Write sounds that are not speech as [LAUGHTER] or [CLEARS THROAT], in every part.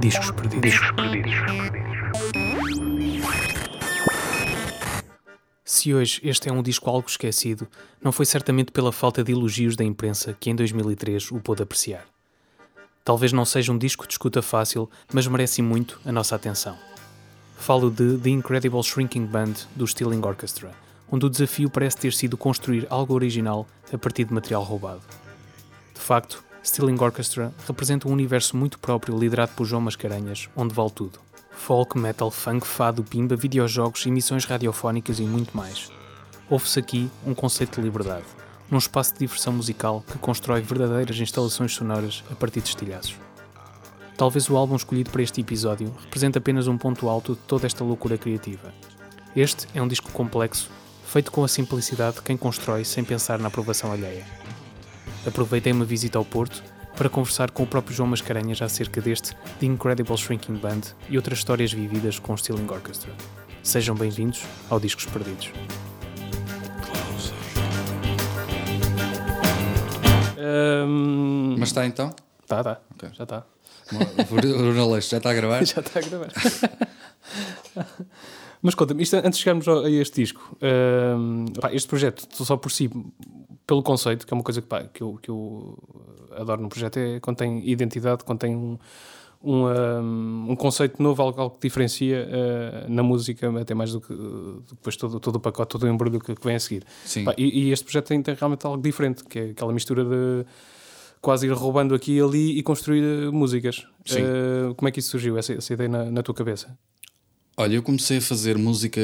Discos perdidos. Discos perdidos. Se hoje este é um disco algo esquecido, não foi certamente pela falta de elogios da imprensa que em 2003 o pôde apreciar. Talvez não seja um disco de escuta fácil, mas merece muito a nossa atenção. Falo de The Incredible Shrinking Band do Stealing Orchestra, onde o desafio parece ter sido construir algo original a partir de material roubado. De facto, Stealing Orchestra representa um universo muito próprio liderado por João Mascarenhas, onde vale tudo. Folk, metal, funk, fado, pimba, videojogos, emissões radiofónicas e muito mais. Ouve-se aqui um conceito de liberdade, num espaço de diversão musical que constrói verdadeiras instalações sonoras a partir de estilhaços. Talvez o álbum escolhido para este episódio represente apenas um ponto alto de toda esta loucura criativa. Este é um disco complexo, feito com a simplicidade de quem constrói sem pensar na aprovação alheia aproveitei uma visita ao Porto para conversar com o próprio João Mascarenhas acerca deste The Incredible Shrinking Band e outras histórias vividas com o Stealing Orchestra. Sejam bem-vindos ao Discos Perdidos. Um... Mas está então? Está, está. Okay. Já está. O já está a gravar? [LAUGHS] já está a gravar. [LAUGHS] Mas conta-me, antes de chegarmos a este disco, um, este projeto, só por si, pelo conceito, que é uma coisa que, pá, que, eu, que eu adoro no projeto, é quando tem identidade, quando tem um, um, um, um conceito novo, algo, algo que diferencia uh, na música, até mais do que depois todo, todo o pacote, todo o embrulho que, que vem a seguir. Sim. Pá, e, e, este projeto tem, tem, realmente algo diferente, que é aquela mistura de quase ir roubando aqui e ali e construir músicas. Uh, como é que isso surgiu, essa, essa ideia na, na, tua cabeça? Olha, eu comecei a fazer música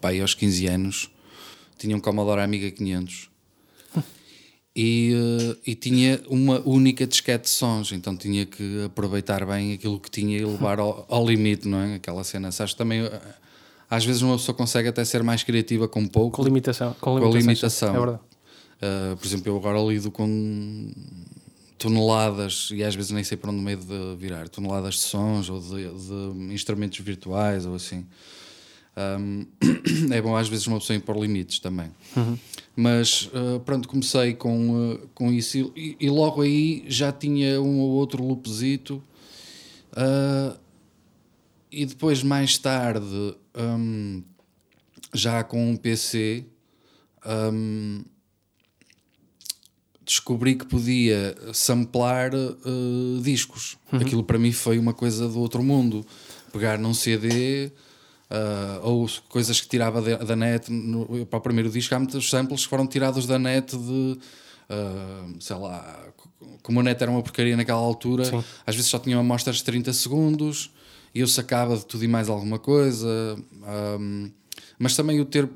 pá, aos 15 anos, tinha um Commodore Amiga 500 [LAUGHS] e, uh, e tinha uma única disquete de sons, então tinha que aproveitar bem aquilo que tinha e levar ao, ao limite, não é? Aquela cena. Sabes, também uh, às vezes uma pessoa consegue até ser mais criativa com pouco. Com limitação. Com, com limitação. É verdade. Uh, por exemplo, eu agora lido com toneladas, e às vezes nem sei para onde meio de virar, toneladas de sons ou de, de instrumentos virtuais ou assim. Um, [CLEARS THROAT] é bom às vezes uma pessoa impor limites também. Uhum. Mas uh, pronto, comecei com, uh, com isso e, e, logo aí já tinha um ou outro loopzito. Uh, e depois, mais tarde, um, já com um PC, um, descobri que podia samplar uh, discos. Uhum. Aquilo para mim foi uma coisa do outro mundo. Pegar num CD Uh, ou coisas que tirava de, da net no, para o primeiro disco há muitos samples que foram tirados da net de uh, sei lá como a net era uma porcaria naquela altura Sim. às vezes só tinham amostras de 30 segundos e eu sacava de tudo e mais alguma coisa um, mas também o ter,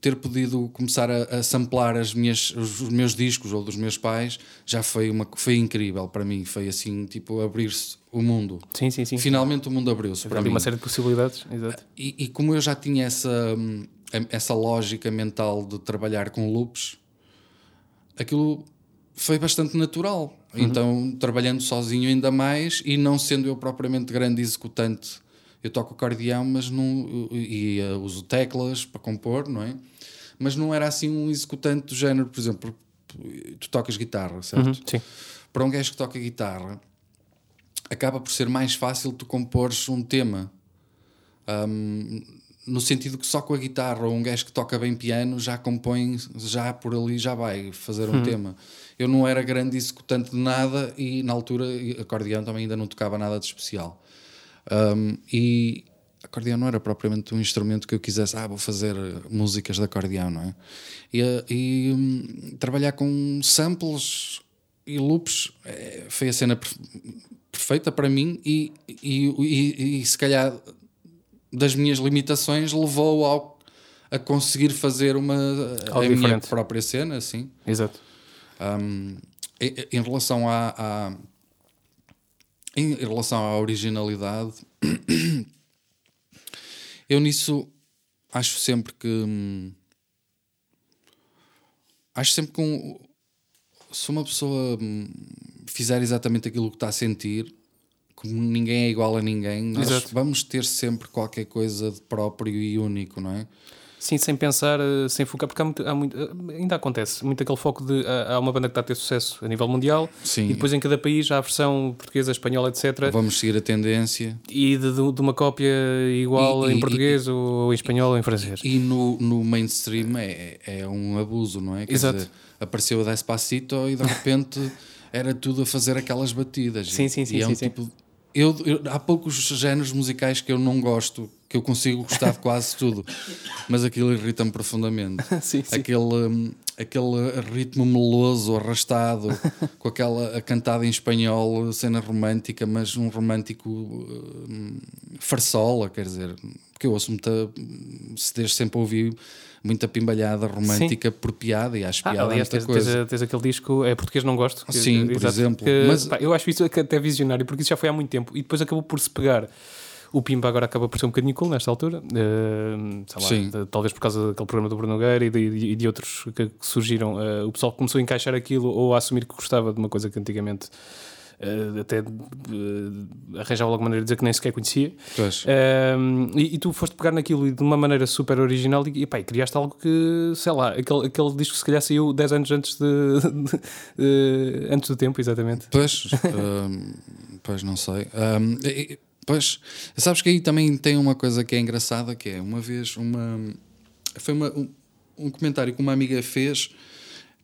ter podido começar a, a samplar as minhas, os meus discos ou dos meus pais já foi, uma, foi incrível para mim. Foi assim, tipo, abrir-se o mundo. Sim, sim, sim. Finalmente o mundo abriu-se para mim. uma série de possibilidades, exato. E, e, como eu já tinha essa, essa lógica mental de trabalhar com loops, aquilo foi bastante natural. Uhum. Então, trabalhando sozinho ainda mais e não sendo eu propriamente grande executante eu toco acordeão, mas não. e uh, uso teclas para compor, não é? Mas não era assim um executante do género, por exemplo, tu tocas guitarra, certo? Uhum, sim. Para um gajo que toca guitarra, acaba por ser mais fácil tu compores um tema. Um, no sentido que só com a guitarra ou um gajo que toca bem piano já compõe, já por ali já vai fazer um uhum. tema. Eu não era grande executante de nada e na altura acordeão também ainda não tocava nada de especial. Um, e acordeão não era propriamente um instrumento que eu quisesse, ah, vou fazer músicas de acordeão, não é? E, e um, trabalhar com samples e loops é, foi a cena perfeita para mim e, e, e, e, se calhar das minhas limitações levou ao, a conseguir fazer uma a minha própria cena, assim. Exato. Um, em, em relação a, a em relação à originalidade, [CLEARS THROAT] eu nisso acho sempre que. Hum, acho sempre que um, se uma pessoa hum, fizer exatamente aquilo que está a sentir, como ninguém é igual a ninguém, nós Exato. vamos ter sempre qualquer coisa de próprio e único, não é? Sim, sem pensar, eh, sem focar, porque há muito, há muito, eh, ainda acontece muito aquele foco de há uma banda que está a ter sucesso a nível mundial Sim. e depois em cada país há a versão portuguesa, espanhola, etc. Vamos seguir a tendência. E de, de uma cópia igual E- em e- português ou em espanhol ou em francês. E no, no mainstream é, é um abuso, não é? Quer Exato. dizer, apareceu o Despacito e de repente era tudo a fazer aquelas batidas. Sim, E- sim, sim, e é um sim, sim. tipo. Eu, eu- há poucos géneros musicais que eu não gosto, que eu consigo gostar de quase tudo, mas aquilo irrita-me profundamente. [LAUGHS] sim, sim. Aquele, hum, aquele ritmo meloso, arrastado, com aquela cantada em espanhol, cena romântica, mas um romântico hum, farsola, quer dizer, porque eu ouço muita, se desde sempre ouvi muita pimbalhada romântica por piada e acho Ah, piada aliás, muita tens, coisa. tens, tens aquele disco, é português não gosto. que- Sim, por exato, exemplo. que, Mas- pá, eu acho isso até visionário, porque isso já foi há muito tempo e depois acabou por se pegar. O Pimba agora acaba por ser um bocadinho cool nesta altura, eh, sei lá, de- talvez por causa daquele programa do Bruno Nogueira e de, e de outros que, que surgiram. eh, o pessoal começou a encaixar aquilo ou a assumir que gostava de uma coisa que antigamente eh, até eh, arranjava alguma maneira de dizer que nem sequer conhecia. Um, e, e tu foste pegar naquilo e de uma maneira super original e, e, pá, e criaste algo que, sei lá, aquele, aquele disco se calhar saiu 10 anos antes, de, de- [LAUGHS] de- antes do tempo, exatamente. Pois, [LAUGHS] pois não sei. E- pois, sabes que aí também tem uma coisa que é engraçada, que é uma vez uma foi uma- um, um comentário que uma amiga fez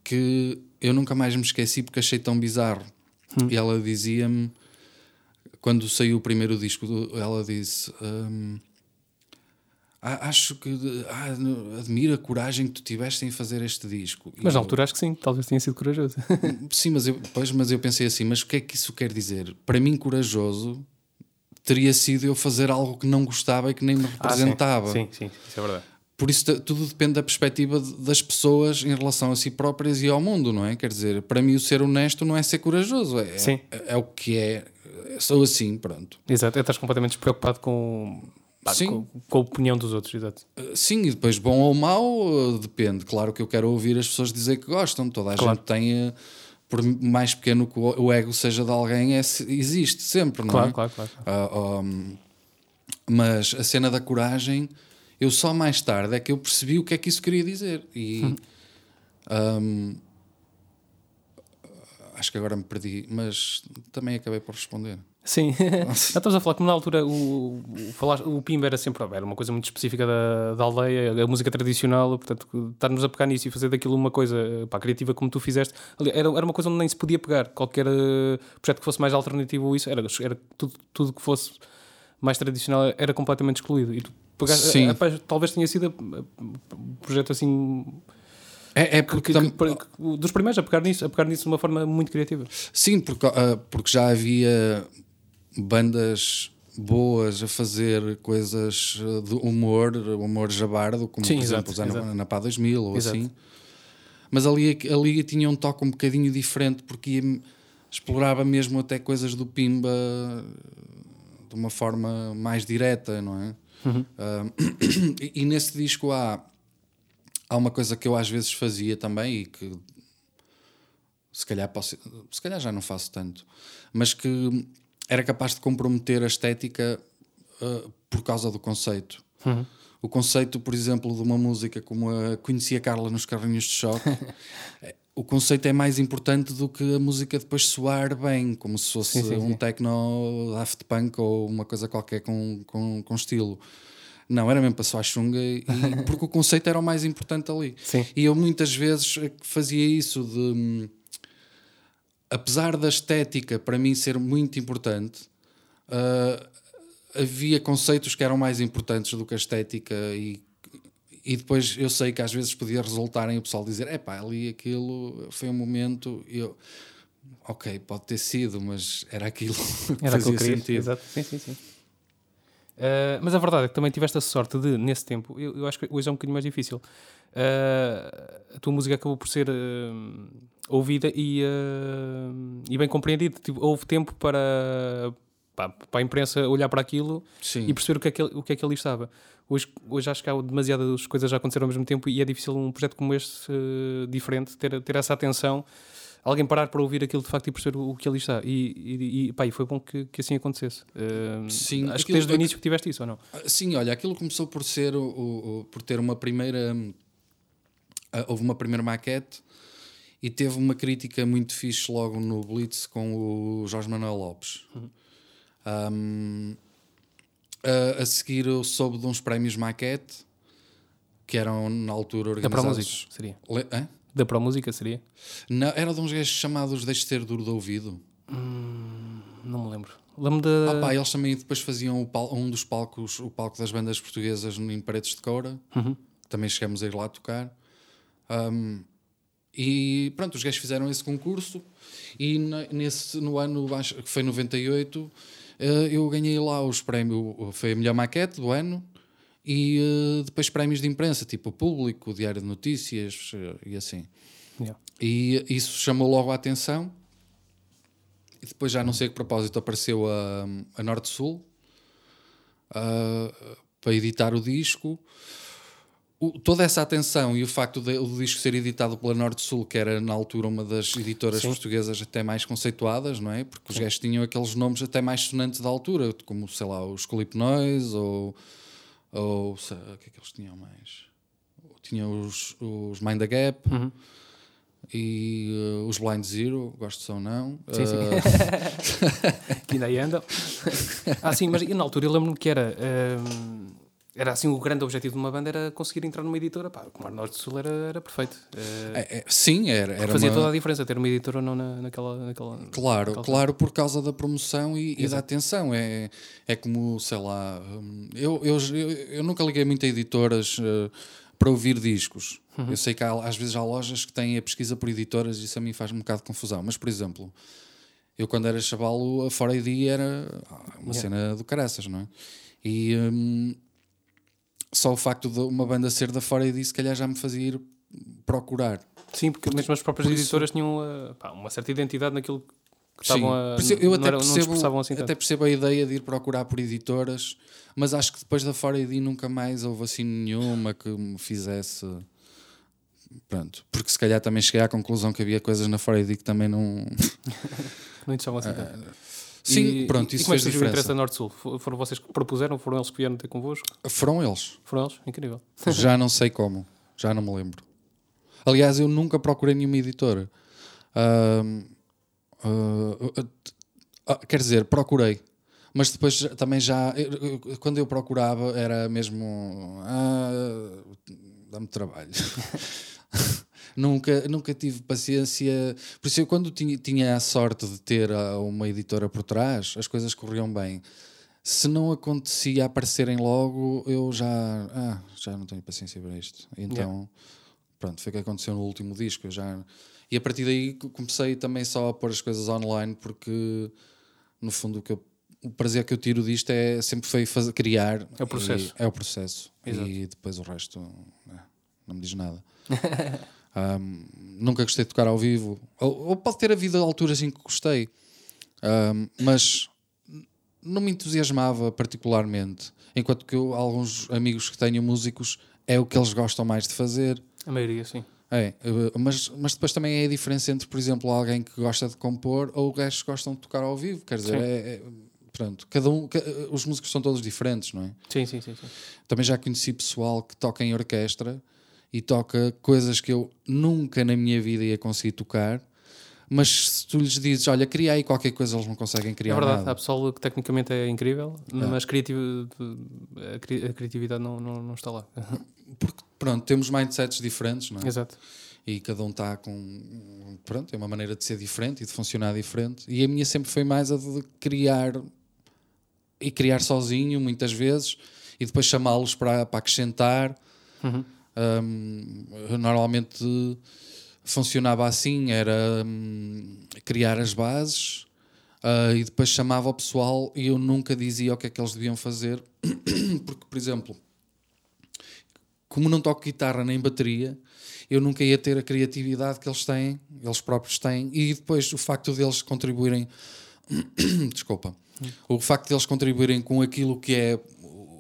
que eu nunca mais me esqueci porque achei tão bizarro. E ela dizia-me quando saiu o primeiro disco, ela disse. hum, "Ah, Acho que ah, admiro a coragem que tu tiveste em fazer este disco. Mas na eu- altura acho que sim, talvez tenha sido corajoso. Sim, mas eu, pois, mas eu pensei assim, mas o que é que isso quer dizer? Para mim, corajoso teria sido eu fazer algo que não gostava e que nem me representava. Ah, sim, sim, sim, isso é verdade. Por isso tudo depende da perspectiva das pessoas em relação a si próprias e ao mundo, não é? Quer dizer, para mim o ser honesto não é ser corajoso, é, Sim. é, é o que é. Sou assim, pronto. Exato, é estás completamente despreocupado com, Sim. com, com a opinião dos outros, exato. Uh, Sim, e depois bom ou mau, uh, depende. Claro que eu quero ouvir as pessoas dizer que gostam. Toda a Claro. gente tem, uh, por mais pequeno que o ego seja de alguém, é, existe sempre, não Claro, é? claro, claro. Ah, um, mas a cena da coragem, eu só mais tarde é que eu percebi o que é que isso queria dizer. E um, acho que agora me perdi, mas também acabei por responder. Sim, Já estamos a falar como na altura o, o, falar, o Pimba era sempre era uma coisa muito específica da, da aldeia, a música tradicional, portanto, estarmos a pegar nisso e fazer daquilo uma coisa pá, criativa como tu fizeste, era, era uma coisa onde nem se podia pegar. Qualquer eh, projeto que fosse mais alternativo ou isso, era, era tudo, tudo que fosse mais tradicional era completamente excluído. E tu pegaste, Sim. eh, pá, talvez tenha sido eh, um projeto assim É, é que- porque que- que- que- dos primeiros a pegar nisso, a pegar nisso de uma forma muito criativa. Sim, porque, ah, porque já havia bandas boas a fazer coisas ah, de humor, humor jabardo, como Sim, por exato, exemplo exato. na Pá 2000 ou Exato. assim. Mas ali, ali tinha um toque um bocadinho diferente, porque ia- explorava mesmo até coisas do Pimba de uma forma mais direta, não é? Ah, [COUGHS] e, e nesse disco há, há uma coisa que eu às vezes fazia também e que se calhar posso, se calhar já não faço tanto, mas que era capaz de comprometer a estética uh, por causa do conceito. O conceito, por exemplo, de uma música como a Conhecia Carla nos Carrinhos de Choque, [LAUGHS] eh, o conceito é mais importante do que a música depois soar bem, como se fosse Sim, sim, um sim. techno Daft Punk ou uma coisa qualquer com, com, com estilo. Não, era mesmo para soar chunga, e, [LAUGHS] porque o conceito era o mais importante ali. E eu muitas vezes eh, fazia isso de. Apesar da estética para mim ser muito importante, ah, havia conceitos que eram mais importantes do que a estética e, e depois eu sei que às vezes podia resultar em o pessoal dizer epá, ali aquilo foi um momento eu ok, pode ter sido, mas era aquilo [LAUGHS] que Era aquilo fazia que querias. sentido. Exato. Sim, sim, sim. Uh, mas a verdade é que também tiveste a sorte de, nesse tempo, eu, eu acho que hoje é um bocadinho mais difícil. Uh, a tua música acabou por ser uh, ouvida e, uh, e bem compreendida. Tipo, houve tempo para, pá, para a imprensa olhar para aquilo Sim. e perceber o que é que, o que, é que ali estava. Hoje, hoje acho que há demasiadas coisas a acontecer ao mesmo tempo e é difícil um projeto como este, uh, diferente, ter, ter essa atenção alguém parar para ouvir aquilo de facto e perceber o, o que ali está. E, e, e, pá, e foi bom que, que assim acontecesse. Uh, Sim, acho que desde o início que tiveste isso, ou não? Ah, Sim, olha, aquilo começou por ser o, o- o- por ter uma primeira ah, houve uma primeira maquete e teve uma crítica muito fixe logo no Blitz com o Jorge Manuel Lopes. Um, a, a seguir eu soube de uns prémios maquete que eram na altura Da organizados. Música, seria. Le- hã? Da Pro Música seria? Não, era de uns gajos chamados Deixe Ter Duro de Ouvido. Não me lembro. Lembro da. Ah, pá, eles também depois faziam pal- um dos palcos, o palco das bandas portuguesas em Paredes de Coura. Também chegamos a ir lá tocar. Um, e pronto, os gajos fizeram esse concurso. E nesse, no ano, acho que foi 98, eh, eu ganhei lá os prémios. Foi a melhor maquete do ano. E eh, depois prémios de imprensa, tipo Público, Diário de Notícias eh, e assim. Yeah. E isso chamou logo a atenção. E depois já não sei a que propósito apareceu a, a Norte Sul ah, para editar o disco. O- toda essa atenção e o facto de, o disco ser editado pela Norte Sul, que era na altura uma das editoras Sim. portuguesas até mais conceituadas, não é? Porque os gajos tinham aqueles nomes até mais sonantes da altura, como sei lá, os Clip Noise ou. ou sei- o que é que eles tinham mais? Tinham os, os Mind the Gap e uh, os Blind Zero, gosto ou não. Sim, sim. Uh, [LAUGHS] que ainda aí andam. ah, sim, mas na altura eu lembro-me que era. Era assim, o grande objetivo de uma banda era conseguir entrar numa editora. Pá, como a Norte Sul era, era perfeito. Uh, é- é- sim, era, era fazia uma- toda a diferença ter uma editora ou não na, naquela, naquela. Claro, naquela- claro, por causa da promoção e, e da atenção. É, é como, sei lá, hum, eu, eu, eu, eu nunca liguei muito a editoras eh, para ouvir discos. Uhum. Eu sei que há, às vezes há lojas que têm a pesquisa por editoras e isso a mim faz um bocado de confusão. Mas, por exemplo, eu quando era chavalo, a Fora ID era uma cena do caraças, não é? E hum, só o facto de uma banda ser da Fora ID se calhar já me fazia ir procurar. Sim, porque mesmo as próprias por isso- editoras tinham uh, pá, uma certa identidade naquilo que Sim, estavam a. isso eu não até, era- percebo, assim até percebo a ideia de ir procurar por editoras, mas acho que depois da Fora ID nunca mais houve assim nenhuma que me fizesse. Pronto, porque se calhar também cheguei à conclusão que havia coisas na Fora ID que também não. [LAUGHS] Não interessavam assim tanto. Sim, E- pronto, e isso como é que surgiu o interesse da Norte Sul? Fo- Foram vocês que propuseram? Foram eles que vieram ter convosco? Foram eles. Foram eles? Incrível. Já não sei como, já não me lembro. Aliás, eu nunca procurei nenhuma editora. Ahm, ah, ah, quer dizer, procurei. Mas depois também já. eu- eu- quando eu procurava, era mesmo. ah, Dá-me trabalho. [LAUGHS] nunca, nunca tive paciência. Por isso, eu, quando tinha, tinha a sorte de ter ah, uma editora por trás, as coisas corriam bem. Se não acontecia aparecerem logo, eu já. Ah, já não tenho paciência para isto. Então, pronto, foi o que aconteceu no último disco. Já, e a partir daí co- comecei também só a pôr as coisas online, porque no fundo o, que eu- o prazer que eu tiro disto é sempre foi fazer, criar. É o processo. é o processo. Exato. E depois o resto eh, não me diz nada. [LAUGHS] Ahm, nunca gostei de tocar ao vivo. Ou, ou pode ter havido alturas em que gostei, Ahm, mas não me entusiasmava particularmente. Enquanto que eu, alguns amigos que tenho músicos é o que eles gostam mais de fazer. A maioria, sim. É, eh, mas, mas depois também é a diferença entre, por exemplo, alguém que gosta de compor ou gajos que gostam de tocar ao vivo. Quer dizer, é, é- pronto, cada um, ca- os músicos são todos diferentes, não é? Sim, sim, sim. sim. Também já conheci pessoal que toca em orquestra e toca coisas que eu nunca na minha vida ia conseguir tocar, mas se tu lhes dizes, olha, cria aí qualquer coisa, eles não conseguem criar É verdade, nada. há pessoal que tecnicamente é incrível, mas a, cri- a criatividade não, não, não está lá. [LAUGHS] Porque, pronto, temos mindsets diferentes, não é? Exato. E cada um está com. Pronto, é uma maneira de ser diferente e de funcionar diferente. E a minha sempre foi mais a de criar e criar sozinho, muitas vezes, e depois chamá-los para, para acrescentar. Uhum. Um, normalmente funcionava assim: era hum, criar as bases. ah, e depois chamava o pessoal e eu nunca dizia o que é que eles deviam fazer, [COUGHS] porque, por exemplo, como não toco guitarra nem bateria, eu nunca ia ter a criatividade que eles têm, eles próprios têm, e depois o facto deles contribuírem, [COUGHS] desculpa, o facto deles contribuírem com aquilo que é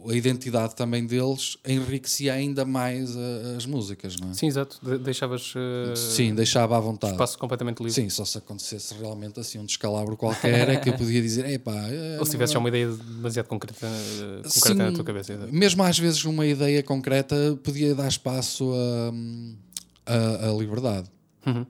a identidade também deles enriquecia ainda mais a, as músicas, não é? Sim, exato. De deixavas uh, Sim, deixava à vontade. espaço completamente livre. Sim, só se acontecesse realmente assim um descalabro qualquer é que eu podia dizer, epá... é, [LAUGHS] Ou se tivesse já uma ideia demasiado concreta, uh, concreta na tua cabeça. exato. mesmo às vezes uma ideia concreta podia dar espaço a, a, a liberdade. Uhum.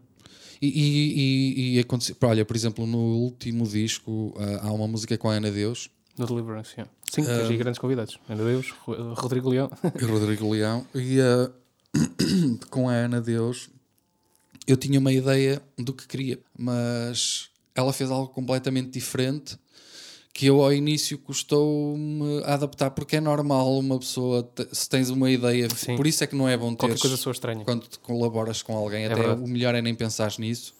E, e, e, e acontecer, olha, por exemplo, no último disco ah, há uma música com a Ana Deus No Deliverance, sim. Sim, tens aí grandes convidados. Meu Deus, Ro- Rodrigo Leão. e Rodrigo Leão e ah, [COUGHS] com a Ana Deus eu tinha uma ideia do que queria, mas ela fez algo completamente diferente que eu ao início custou-me a adaptar porque é normal uma pessoa te- se tens uma ideia, Sim. por isso é que não é bom ter Qualquer coisa soa estranha. quando te colaboras com alguém, até verdade. o melhor é nem pensar nisso.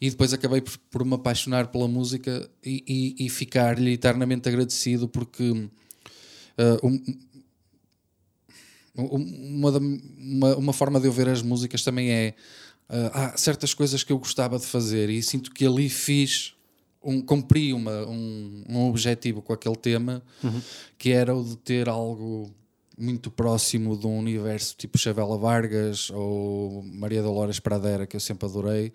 E depois acabei por, por me apaixonar pela música e, e, e ficar-lhe eternamente agradecido porque ah, um- um- uma, uma, uma forma de eu ver as músicas também é ah, há certas coisas que eu gostava de fazer e sinto que ali fiz um, cumpri uma, um, um objetivo com aquele tema que era o de ter algo muito próximo de um universo tipo Chavela Vargas ou Maria Dolores Pradera que eu sempre adorei.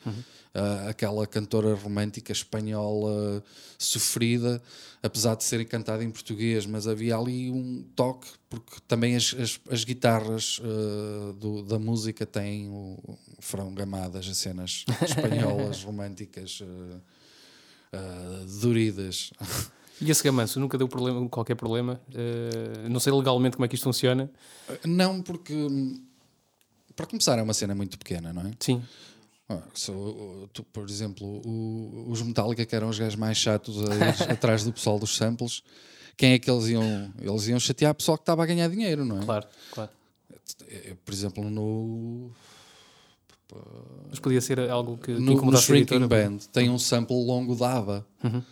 Ah, aquela cantora romântica espanhola sofrida apesar de serem cantada em português mas havia ali um toque porque também as, as, as guitarras ah, do- da música têm o, foram gamadas a cenas [LAUGHS] espanholas românticas ah, ah, doridas [LAUGHS] E esse gamanço nunca deu problema, qualquer problema. Uh, não sei legalmente como é que isto funciona. não porque para começar é uma cena muito pequena não é Sim. Ah, se o- o- tu, por exemplo, o- os Metallica, que eram os gajos mais chatos a [LAUGHS] atrás do pessoal dos samples, quem é que eles iam? Eles iam chatear o pessoal que estava a ganhar dinheiro, não é? Claro, claro. Eh, Por exemplo, no, Mas podia ser algo que, que no, no Shrinking editora. Band tem um sample longo da ABBA. Uhum.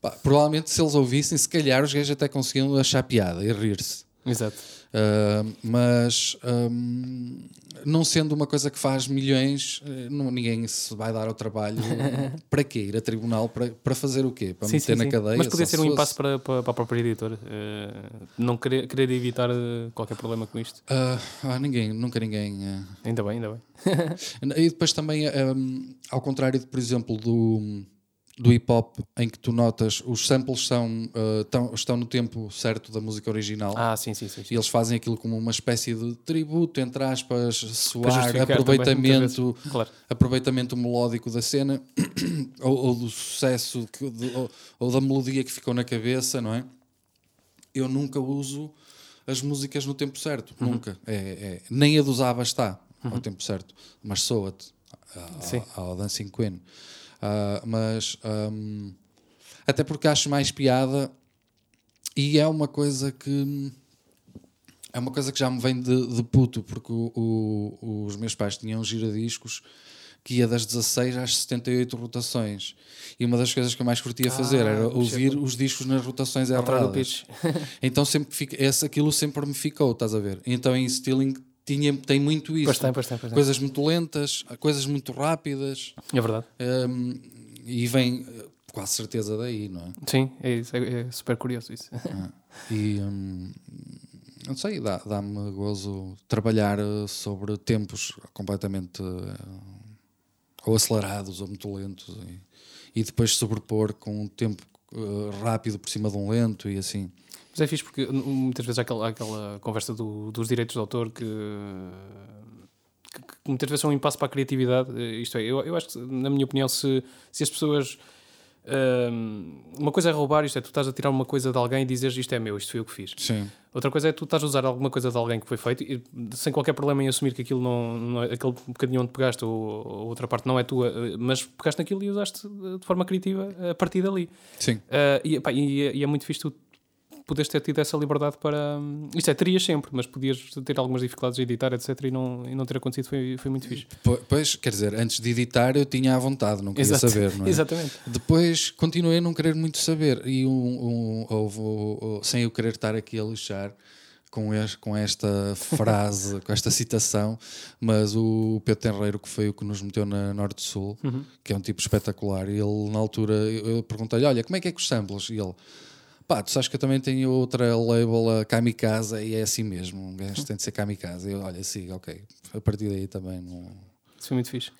Pá, provavelmente, se eles ouvissem, se calhar os gajos até conseguiam achar piada e rir-se. Exato. Ah, mas ahm, não sendo uma coisa que faz milhões, eh, não, ninguém se vai dar ao trabalho [LAUGHS] para quê? Ir a tribunal para, para fazer o quê? Para Sim, meter sim, na sim. cadeia? Mas podia ser se um fosse. impasse para, para, para a própria editora. Uh, não querer, querer evitar uh, qualquer problema com isto. Ah, ah, ninguém, nunca ninguém. ah. Ainda bem, ainda bem. [LAUGHS] E depois também, ahm, ao contrário, de, por exemplo, do, do hip hop, em que tu notas os samples são, ah, tão- estão no tempo certo da música original. Ah, sim, sim, sim. E eles fazem aquilo como uma espécie de tributo, entre aspas, também, aproveitamento. Claro. aproveitamento melódico da cena [COUGHS] ou, ou do sucesso que- de- ou, ou da melodia que ficou na cabeça, não é? Eu nunca uso as músicas no tempo certo, Uhum. nunca. É, é- nem a dos ABBA está ao tempo certo, mas soa-te Sim. ao, ao Dancing Queen. Ah, mas ahm, até porque acho mais piada e é uma coisa que é uma coisa que já me vem de, de puto, porque o- o- os meus pais tinham giradiscos que ia das 16 às 78 rotações. E uma das coisas que eu mais curtia fazer era ouvir os discos nas rotações erradas. Então sempre fica, esse, aquilo sempre me ficou, estás a ver? Então em Stealing tinha, tem muito isso. Pois tem, pois tem, pois tem. Coisas muito lentas, coisas muito rápidas. É verdade. hum, e vem eh, quase certeza daí, não é? Sim, é, isso, é, é super curioso isso. E hum, não sei, dá- dá-me gozo trabalhar eh, sobre tempos completamente eh, ou acelerados ou muito lentos e, e depois sobrepor com um tempo eh, rápido por cima de um lento e assim. Mas é fixe porque muitas vezes há aquela, aquela conversa do- dos direitos de autor que, que- que muitas vezes são um impasse para a criatividade. Eh, Isto é, eu, eu acho que, na minha opinião, se, se as pessoas. hum, uma coisa é roubar, isto é, tu estás a tirar uma coisa de alguém e dizes isto é meu, isto foi eu que fiz. Sim. Outra coisa é tu estás a usar alguma coisa de alguém que foi feito e, sem qualquer problema em assumir que aquilo não, não é, aquele bocadinho onde pegaste ou, ou outra parte não é tua, eh, mas pegaste naquilo e usaste eh, de forma criativa a partir dali. Sim. Uh, e, epá, e, é- e é muito fixe tu poderes ter tido essa liberdade para. hum, Isto é, terias sempre, mas podias ter algumas dificuldades a editar, etc. E não, e não ter acontecido foi, foi muito fixe. Po- Pois, quer dizer, antes de editar eu tinha à vontade, não queria saber, não é? Exatamente. Depois continuei a não querer muito saber e um, um, houve, sem eu querer estar aqui a lixar com, es- com esta frase, [LAUGHS] com esta citação, mas o Pedro Tenreiro, que foi o que nos meteu na Norte-Sul, que é um tipo espetacular, ele na altura, eu perguntei-lhe, olha, como é que é com os samples? E ele, Pá, tu sabes que eu também tenho outra label, a Kamikaze, e é assim mesmo. Um gajo tem de ser Kamikaze. Eu, olha, sim, ok. A partir daí também não. Isso foi muito fixe.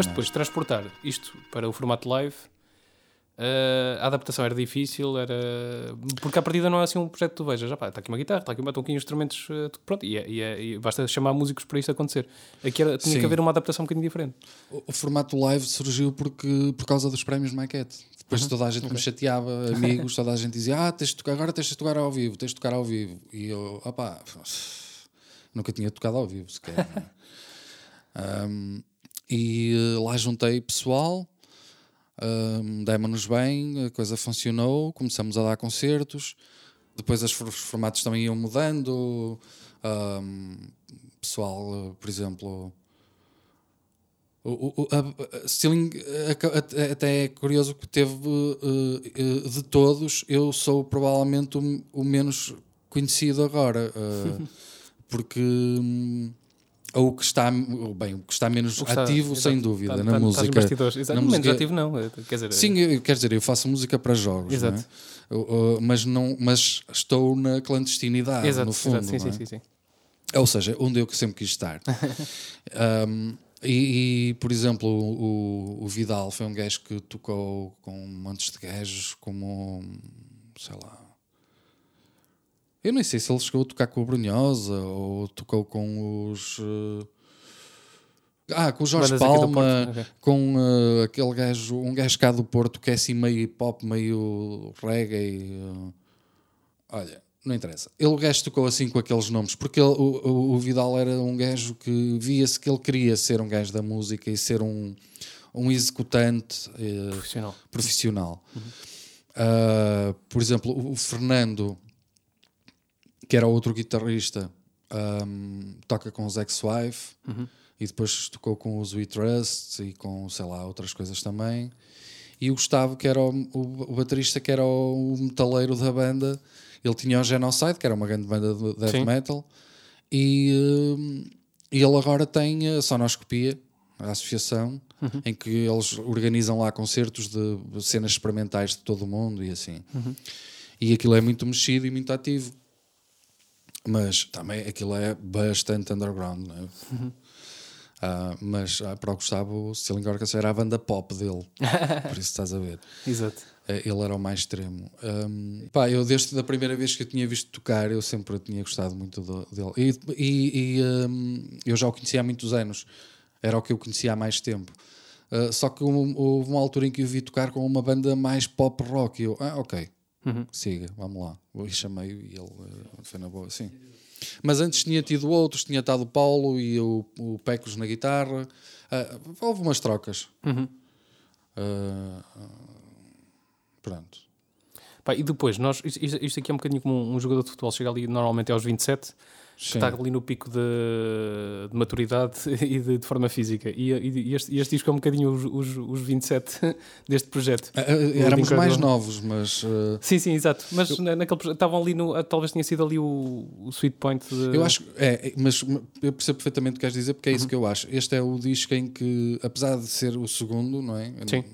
Mas depois transportar isto para o formato live, uh, a adaptação era difícil, era. Porque à partida não é assim um projeto que tu vejas. Está aqui uma guitarra, está aqui um batom aqui instrumentos, uh, pronto, e, é, e, é, e, basta chamar músicos para isso acontecer. Aqui era, tinha Sim. que haver uma adaptação um bocadinho diferente. O, o, formato live surgiu porque, por causa dos prémios Maquette. Depois uhum. toda a gente okay. me chateava, amigos, toda a gente dizia: Ah, tens de tocar, agora tens de tocar ao vivo, tens de tocar ao vivo. E eu, opá, nunca tinha tocado ao vivo sequer. um, [LAUGHS] E uh, lá juntei pessoal, um, demos-nos bem, a coisa funcionou, começamos a dar concertos, depois os formatos também iam mudando. Um, pessoal, por exemplo. O, o, a, Stealing até é curioso que teve uh, de todos, eu sou provavelmente o, o menos conhecido agora, uh, [LAUGHS] porque um, ou o que está, bem, o que está menos que está, ativo, exato, sem dúvida, está, na está, música. Na menos ativo, não. Quer dizer, Sim, eu, quer dizer, eu faço música para jogos, exato. Não é? uh, mas, não, mas estou na clandestinidade, exato, no fundo. Sim, é? sim, sim, Ou seja, onde eu sempre quis estar. [LAUGHS] um, e, e, por exemplo, o, o, Vidal foi um gajo que tocou com montes de gajos, como, sei lá, eu nem sei se ele chegou a tocar com o Brunhosa ou tocou com os. Uh... Ah, com o Jorge Bandas Palma, okay. com uh, aquele gajo, um gajo cá do Porto que é assim meio pop, meio reggae. Uh... Olha, não interessa. Ele, o gajo tocou assim com aqueles nomes, porque ele, o, o, Vidal era um gajo que via-se que ele queria ser um gajo da música e ser um, um executante profissional. profissional. Uhum. por exemplo, o Fernando que era outro guitarrista, um, toca com os ex-wife e depois tocou com os We Trust e com, sei lá, outras coisas também. E o Gustavo, que era o, o, o baterista, que era o, o metaleiro da banda, ele tinha o Genocide, que era uma grande banda de death Sim. metal, e, hum, e ele agora tem a Sonoscopia, a associação, em que eles organizam lá concertos de cenas experimentais de todo o mundo e assim. E aquilo é muito mexido e muito ativo. Mas também aquilo é bastante underground, não é? Ah, mas ah, para o Gustavo, o Stealing Orchestra era a banda pop dele, [LAUGHS] por isso estás a ver. Exato. Eh, Ele era o mais extremo. Um, pá, eu desde a primeira vez que eu tinha visto tocar, eu sempre tinha gostado muito do- dele. E, e- e, um, eu já o conhecia há muitos anos. Era o que eu conhecia há mais tempo. Uh, só que houve houve uma altura em que eu vi tocar com uma banda mais pop rock. E eu, ah, ok, siga, vamos lá. E chamei e ele uh, foi na boa, sim. Mas antes tinha tido outros, tinha estado o Paulo e o, o Pecos na guitarra. Uh, houve umas trocas. Uh, pronto. Pá, e depois, nós, isto, isto- aqui é um bocadinho como um, um jogador de futebol, chega ali normalmente aos 27, que está ali no pico de, de maturidade [LAUGHS] e de, de forma física. E, e- este, este disco é um bocadinho os, os, os 27 [LAUGHS] deste projeto. Ah, ah, éramos mais novos, mas uh, Sim, sim, exato. Mas na- naquele projeto, estavam ali no. ah, Talvez tenha sido ali o, o sweet point. De, eu acho é, é, mas eu percebo perfeitamente o que queres dizer, porque é Uhum. isso que eu acho. Este é o disco em que, apesar de ser o segundo, não é? Sim.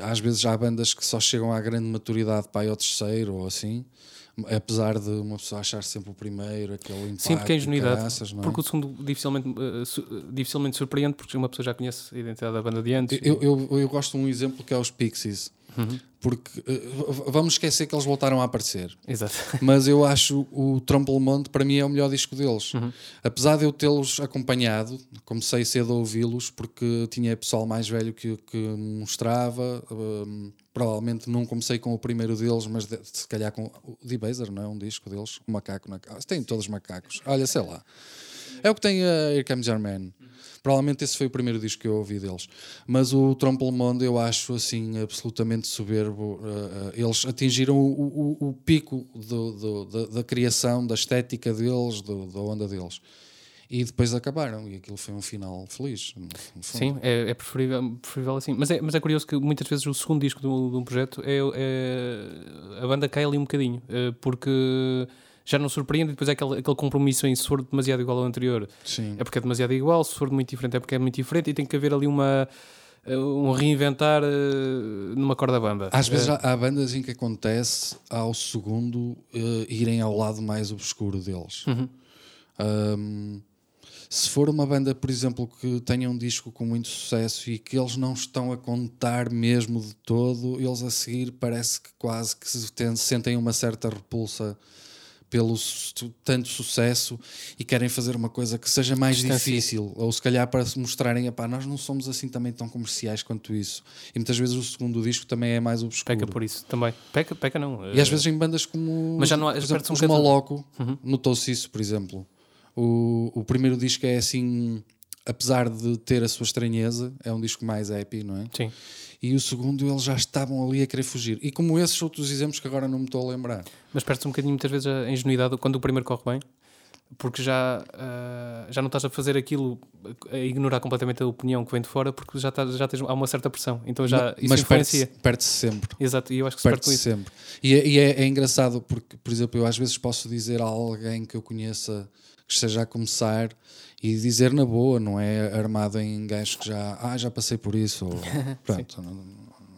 Às vezes há bandas que só chegam à grande maturidade para aí ao terceiro ou assim, apesar de uma pessoa achar sempre o primeiro, aquele impacto. Sim, porque é e ingenuidade. caraças, é? Porque o segundo dificilmente, eh, su- dificilmente surpreende, porque uma pessoa já conhece a identidade da banda de antes. Eu, eu, eu gosto de um exemplo que é os Pixies, Uhum. porque uh, vamos esquecer que eles voltaram a aparecer. Exato. [LAUGHS] mas eu acho o Tramplemont para mim é o melhor disco deles. Uhum. Apesar de eu tê-los acompanhado, comecei cedo a ouvi-los porque tinha pessoal mais velho que, que me mostrava. hum, provavelmente não comecei com o primeiro deles, mas de- se calhar com o Debaser, não é? Um disco deles, o macaco na casa. Tem todos os macacos. Olha, sei lá. É o que tem a Here Comes Your Man. Provavelmente esse foi o primeiro disco que eu ouvi deles. Mas o Tramplemonde eu acho assim absolutamente soberbo. Uh, uh, eles atingiram o, o- o pico do- do- da, da criação, da estética deles, do- da onda deles. E depois acabaram. E aquilo foi um final feliz. Sim, é, é preferível, preferível assim. Mas é, mas é curioso que muitas vezes o segundo disco de um, de um projeto é, é- a banda cai ali um bocadinho, eh, porque já não surpreende e depois é aquele, aquele compromisso em se for demasiado igual ao anterior Sim. é porque é demasiado igual, se for muito diferente é porque é muito diferente e tem que haver ali uma eh, um reinventar eh, numa corda bamba. Às vezes há, há bandas em que acontece ao segundo eh, irem ao lado mais obscuro deles. Uhum. Um, se for uma banda, por exemplo, que tenha um disco com muito sucesso e que eles não estão a contar mesmo de todo, eles a seguir parece que quase que se sentem uma certa repulsa pelo tanto sucesso e querem fazer uma coisa que seja mais Distância. difícil ou se calhar para se mostrarem epá, nós não somos assim também tão comerciais quanto isso e muitas vezes o segundo disco também é mais obscuro peca por isso também. Peca, peca não. e às eh, vezes em bandas como Mas já não há- por exemplo, perde-se um os bocado- Moloco notou-se isso por exemplo o, o primeiro disco é assim apesar de ter a sua estranheza é um disco mais happy não é? Sim. e o segundo eles já estavam ali a querer fugir e como esses outros exemplos que agora não me estou a lembrar Mas perde-se um bocadinho muitas vezes a ingenuidade quando o primeiro corre bem, porque já, ah, já não estás a fazer aquilo, a ignorar completamente a opinião que vem de fora, porque já, estás, já tens, há uma certa pressão. Então já Ma- isso mas influencia. perde-se perde sempre Exato, e eu acho que se perde Perde-se isso. sempre. E, é, e é- é engraçado porque, por exemplo, eu às vezes posso dizer a alguém que eu conheça que esteja a começar e dizer na boa, não é armado em gajos que já, ah, já passei por isso. Ou, [LAUGHS] pronto, não,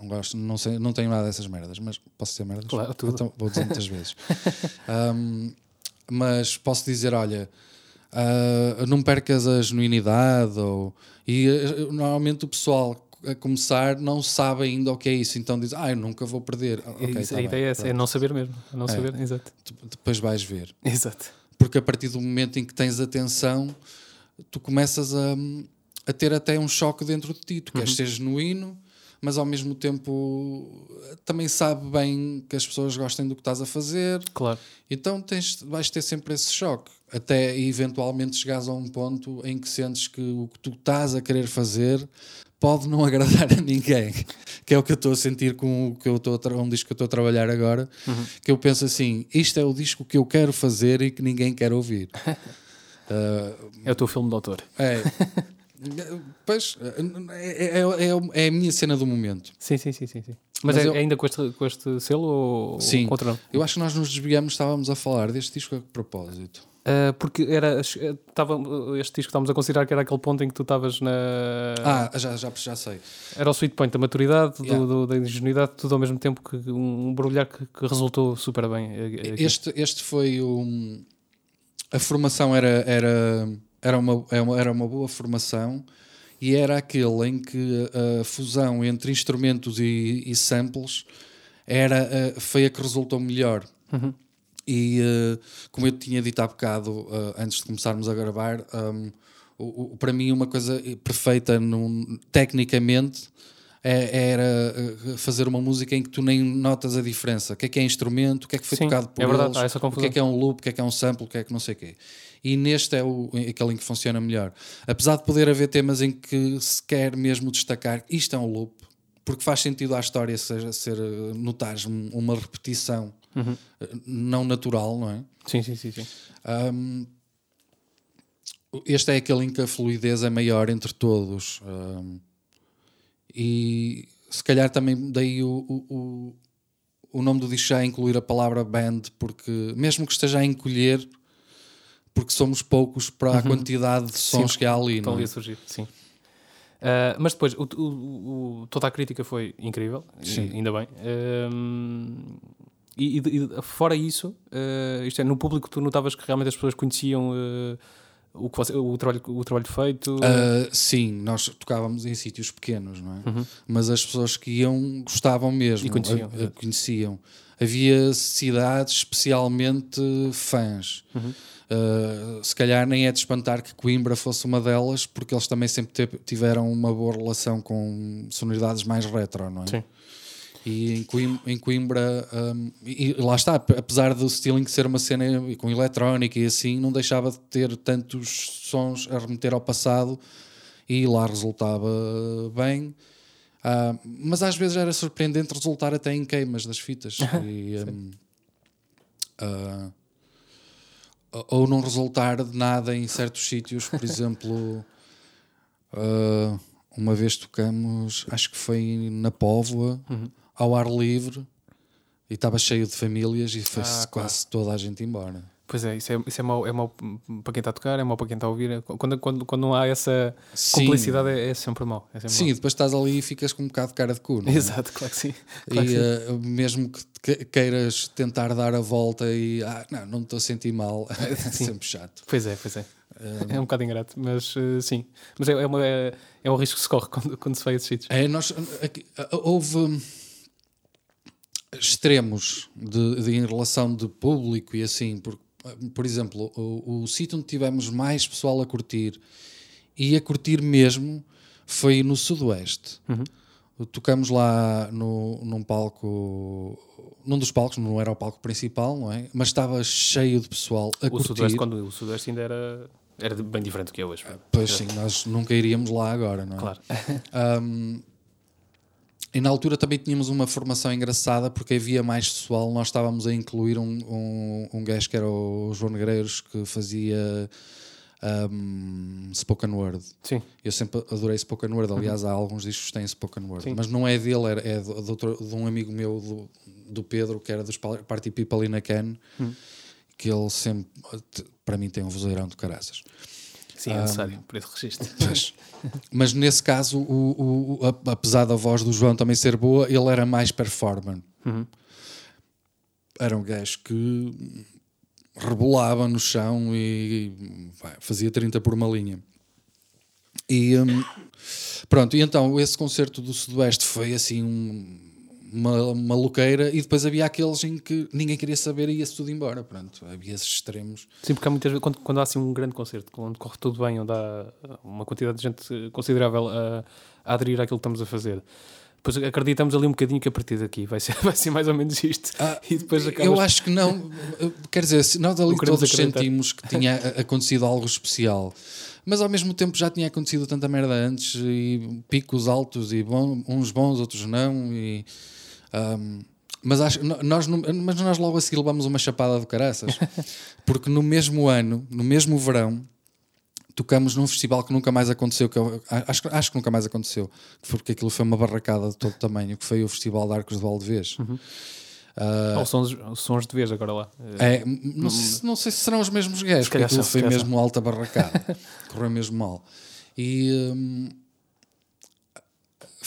não gosto, não, sei, não tenho nada dessas merdas, mas posso dizer merdas? Claro, tudo. Então vou dizer muitas vezes. [LAUGHS] Um, mas posso dizer, olha, ah, não percas a genuinidade. Ou, e eh, normalmente o pessoal a começar não sabe ainda o que é isso, então diz, ah, eu nunca vou perder. Ah, ok, Isso, tá a bem, ideia é essa, é não saber mesmo. é Não saber, exato. Depois vais ver. Exato. Porque a partir do momento em que tens atenção, tu começas a, a ter até um choque dentro de ti. Tu queres ser genuíno, mas ao mesmo tempo também sabe bem que as pessoas gostem do que estás a fazer. Claro. Então tens, vais ter sempre esse choque, até eventualmente chegares a um ponto em que sentes que o que tu estás a querer fazer pode não agradar a ninguém, que é o que eu estou a sentir com o que eu estou um disco que eu estou a trabalhar agora, Uhum. que eu penso assim, isto é o disco que eu quero fazer e que ninguém quer ouvir. Uh, [LAUGHS] É o teu filme de autor. é, pois, é, é, é, é a minha cena do momento. Sim, sim, sim, sim. sim. Mas, Mas é eu- ainda com este, com este selo ou, Sim. ou contra não? Eu acho que nós nos desviamos, estávamos a falar deste disco a propósito. Ah, porque era, estava, este disco estávamos a considerar que era aquele ponto em que tu estavas na. Ah, já, já, já sei. Era o sweet point da maturidade, do- Yeah. do- da ingenuidade, tudo ao mesmo tempo que um, um barulhar que, que resultou super bem. eh, aqui. Este, este foi um. A formação era, era, era, uma, era uma- era uma boa formação e era aquele em que a fusão entre instrumentos e, e samples era, eh, foi a que resultou melhor. E eh, como eu tinha dito há bocado, eh, antes de começarmos a gravar, um, o- o- para mim uma coisa perfeita num- tecnicamente é- era eh, fazer uma música em que tu nem notas a diferença. O que é que é instrumento, o que é que foi Sim, tocado por é verdade, eles, essa o que é confusão. que é um loop, o que é que é um sample, o que é que não sei o quê. E neste é o, aquele em que funciona melhor. Apesar de poder haver temas em que se quer mesmo destacar isto é um loop, porque faz sentido à história seja, ser, notares um- uma repetição Uhum. não natural, não é? Sim, sim, sim. sim. Um, este é aquele em que a fluidez é maior entre todos. um, e se calhar também daí o, o, o, o nome do disco é incluir a palavra band, porque mesmo que esteja a encolher, porque somos poucos para a quantidade de sons Uhum. Sim, que há ali. Estão Não ali é? a surgir, sim. Ah, mas depois, o, o- o- toda a crítica foi incrível, Sim. ainda bem. Ahm, e, e- fora isso, ah, isto é, no público tu notavas que realmente as pessoas conheciam ah, o, você- o, trabalho, o trabalho feito. Uh, sim, nós tocávamos em sítios pequenos, não é? Mas as pessoas que iam gostavam mesmo, Uhum. E conheciam, a- a- exato. conheciam. Havia cidades especialmente fãs. Uhum. Uh, se calhar nem é de espantar que Coimbra fosse uma delas, porque eles também sempre tiveram uma boa relação com sonoridades mais retro, não é? Sim. E em Coim- em Coimbra, um, e, lá está, ap- apesar do Stealing ser uma cena com eletrónica e assim, não deixava de ter tantos sons a remeter ao passado e lá resultava bem. Ah, mas às vezes era surpreendente resultar até em queimas das fitas. [LAUGHS] e, um, ah, ou- não resultar de nada em certos sítios, por exemplo. [LAUGHS] ah, uma vez tocamos, acho que foi na Póvoa, ao ar livre, e estava cheio de famílias e foi-se Ah, quase toda a gente embora. Pois é, isso é, isso é, mau, é mau para quem está a tocar, é mau para quem está a ouvir. Quando, quando, quando não há essa Sim. cumplicidade, é, é sempre mau. É sempre Sim, depois estás ali e ficas com um bocado de cara de cu. não é? Exato, claro que sim. Claro que E sim. eh, mesmo que que- queiras tentar dar a volta e ah, não, não me estou a sentir mal, [LAUGHS] é sempre chato. Pois é, pois é. É um bocado ingrato, mas eh, sim. Mas é, é, uma- é, é um risco que se corre quando, quando se vai a esses sítios. É, nós, aqui, houve extremos de, de- em relação de público e assim, por, por exemplo, o, o sítio onde tivemos mais pessoal a curtir e a curtir mesmo foi no Sudoeste. Tocamos lá no, num palco, num dos palcos, não era o palco principal, não é? Mas estava cheio de pessoal a O curtir. Sudoeste, quando o Sudoeste ainda era, era bem diferente do que é hoje. Pois sim, nós nunca iríamos lá agora, não é? Claro. [LAUGHS] Um, e na altura também tínhamos uma formação engraçada porque havia mais pessoal. Nós estávamos a incluir um, um, um gajo que era o João Negreiros que fazia um, spoken word. Sim. Eu sempre adorei spoken word. Aliás, há alguns discos que têm spoken word, Sim. mas não é dele, é de, de outro- de um amigo meu, do, do Pedro, que era dos Pa- Party People in a Can, que ele sempre, para mim, tem um vozeirão de caraças. Sim, é necessário para esse registro. [LAUGHS] Pois. Mas nesse caso, o, o- a- apesar da voz do João também ser boa, ele era mais performance. Era um gajo que rebolava no chão e pá, fazia 30 por uma linha. E hum, pronto, e então esse concerto do Sudoeste foi assim um- uma maluqueira e depois havia aqueles em que ninguém queria saber e ia-se tudo embora. Pronto, havia esses extremos. Sim, porque há muitas vezes, quando, quando há assim um grande concerto, quando corre tudo bem, onde há uma quantidade de gente considerável a, a aderir àquilo que estamos a fazer, depois acreditamos ali um bocadinho que a partir daqui vai ser, [LAUGHS] vai ser mais ou menos isto. Ah, [LAUGHS] e depois acabas... Eu acho que não. Quer dizer, nós ali todos acreditar. sentimos que tinha acontecido algo especial, mas ao mesmo tempo já tinha acontecido tanta merda antes e picos altos e bom, uns bons, outros não. E, ahm, mas, acho, nós, mas nós logo a seguir levamos uma chapada do caraças, [LAUGHS] porque no mesmo ano, no mesmo verão, tocamos num festival que nunca mais aconteceu, que eu, acho, que- acho que nunca mais aconteceu, porque aquilo foi uma barracada de todo tamanho, que foi o Festival de Arcos de Valdevez. Ah, Ou sons, sons de vez agora lá. é, m- não, sei, não sei se serão os mesmos gajos, porque aquilo foi mesmo alta barracada, [LAUGHS] correu mesmo mal. E hum,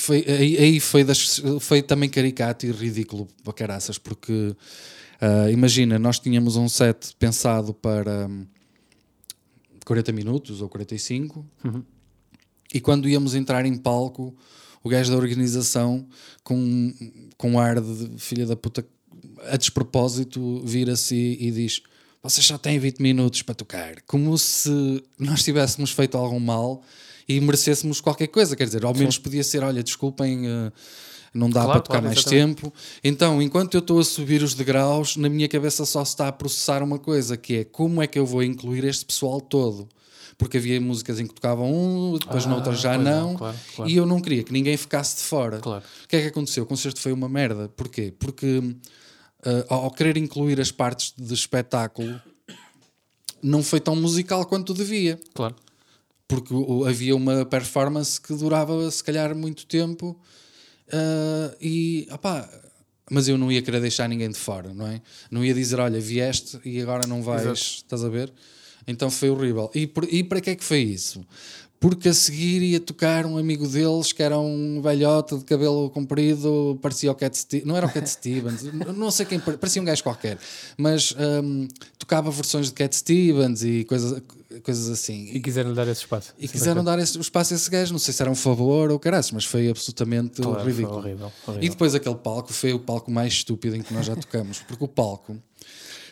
foi, aí, aí foi, das, foi também caricato e ridículo para caraças, porque ah, imagina, nós tínhamos um set pensado para hum, 40 minutos ou 45, e quando íamos entrar em palco, o gajo da organização, com, com ar de filha da puta, a despropósito, vira-se e, e diz: Vocês só têm 20 minutos para tocar. Como se nós tivéssemos feito algum mal e merecêssemos qualquer coisa. Quer dizer, ao menos podia ser: Olha, desculpem. eh, não dá Claro, para tocar claro, mais exatamente. tempo. Então, enquanto eu estou a subir os degraus, na minha cabeça só se está a processar uma coisa, que é como é que eu vou incluir este pessoal todo? Porque havia músicas em que tocavam um, depois Ah, noutras já pois não, não, claro, e eu não queria que ninguém ficasse de fora. Claro. O que é que aconteceu? O concerto foi uma merda. Porquê? Porque ah, ao querer incluir as partes de espetáculo, não foi tão musical quanto devia Claro. Porque havia uma performance que durava se calhar muito tempo ah, e opá, mas eu não ia querer deixar ninguém de fora, não é? Não ia dizer, olha, vieste e agora não vais, Exato. estás a ver? Então foi horrível. E, por- e para que é que foi isso? Porque a seguir ia tocar um amigo deles que era um velhote de cabelo comprido, parecia o Cat Stevens, não era o Cat Stevens, [LAUGHS] não sei quem, pare- parecia um gajo qualquer, mas hum, tocava versões de Cat Stevens e coisas, coisas assim. E quiseram dar esse espaço. E quiseram dar esse, o espaço a esse gajo, não sei se era um favor ou caraças, mas foi absolutamente Claro, foi ridículo. horrível, horrível. E depois aquele palco foi o palco mais estúpido em que nós já tocamos, porque o palco,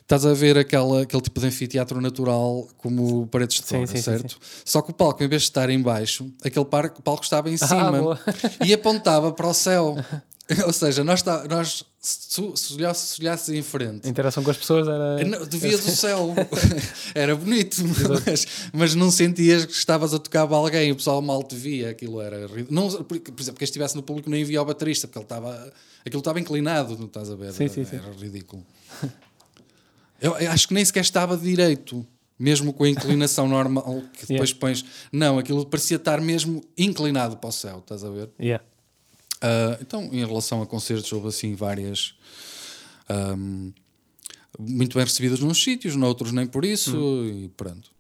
estás a ver aquela, aquele tipo de anfiteatro natural como paredes de Sim, fora, sim, sim, certo? Só que o palco, em vez de estar em baixo, aquele par- palco estava em Ah, cima boa. e apontava para o céu. [LAUGHS] [LAUGHS] Ou seja, nós, está, nós se, tu- se olhasses, se olhasses em frente, A interação com as pessoas era. não, devia do céu. [LAUGHS] Era bonito, mas, mas não sentias que estavas a tocar para alguém, o pessoal mal te via, aquilo era não, por, por exemplo, quem estivesse no público nem via o baterista, porque ele estava, aquilo estava inclinado, não estás a ver? Sim, era, sim, sim. era ridículo. Eu, eu acho que nem sequer estava direito, mesmo com a inclinação normal que [LAUGHS] depois pões. Não, aquilo parecia estar mesmo inclinado para o céu, estás a ver? Yeah. Ah, então, em relação a concertos, houve assim várias ahm, muito bem recebidas nos sítios, noutros nem por isso, e pronto.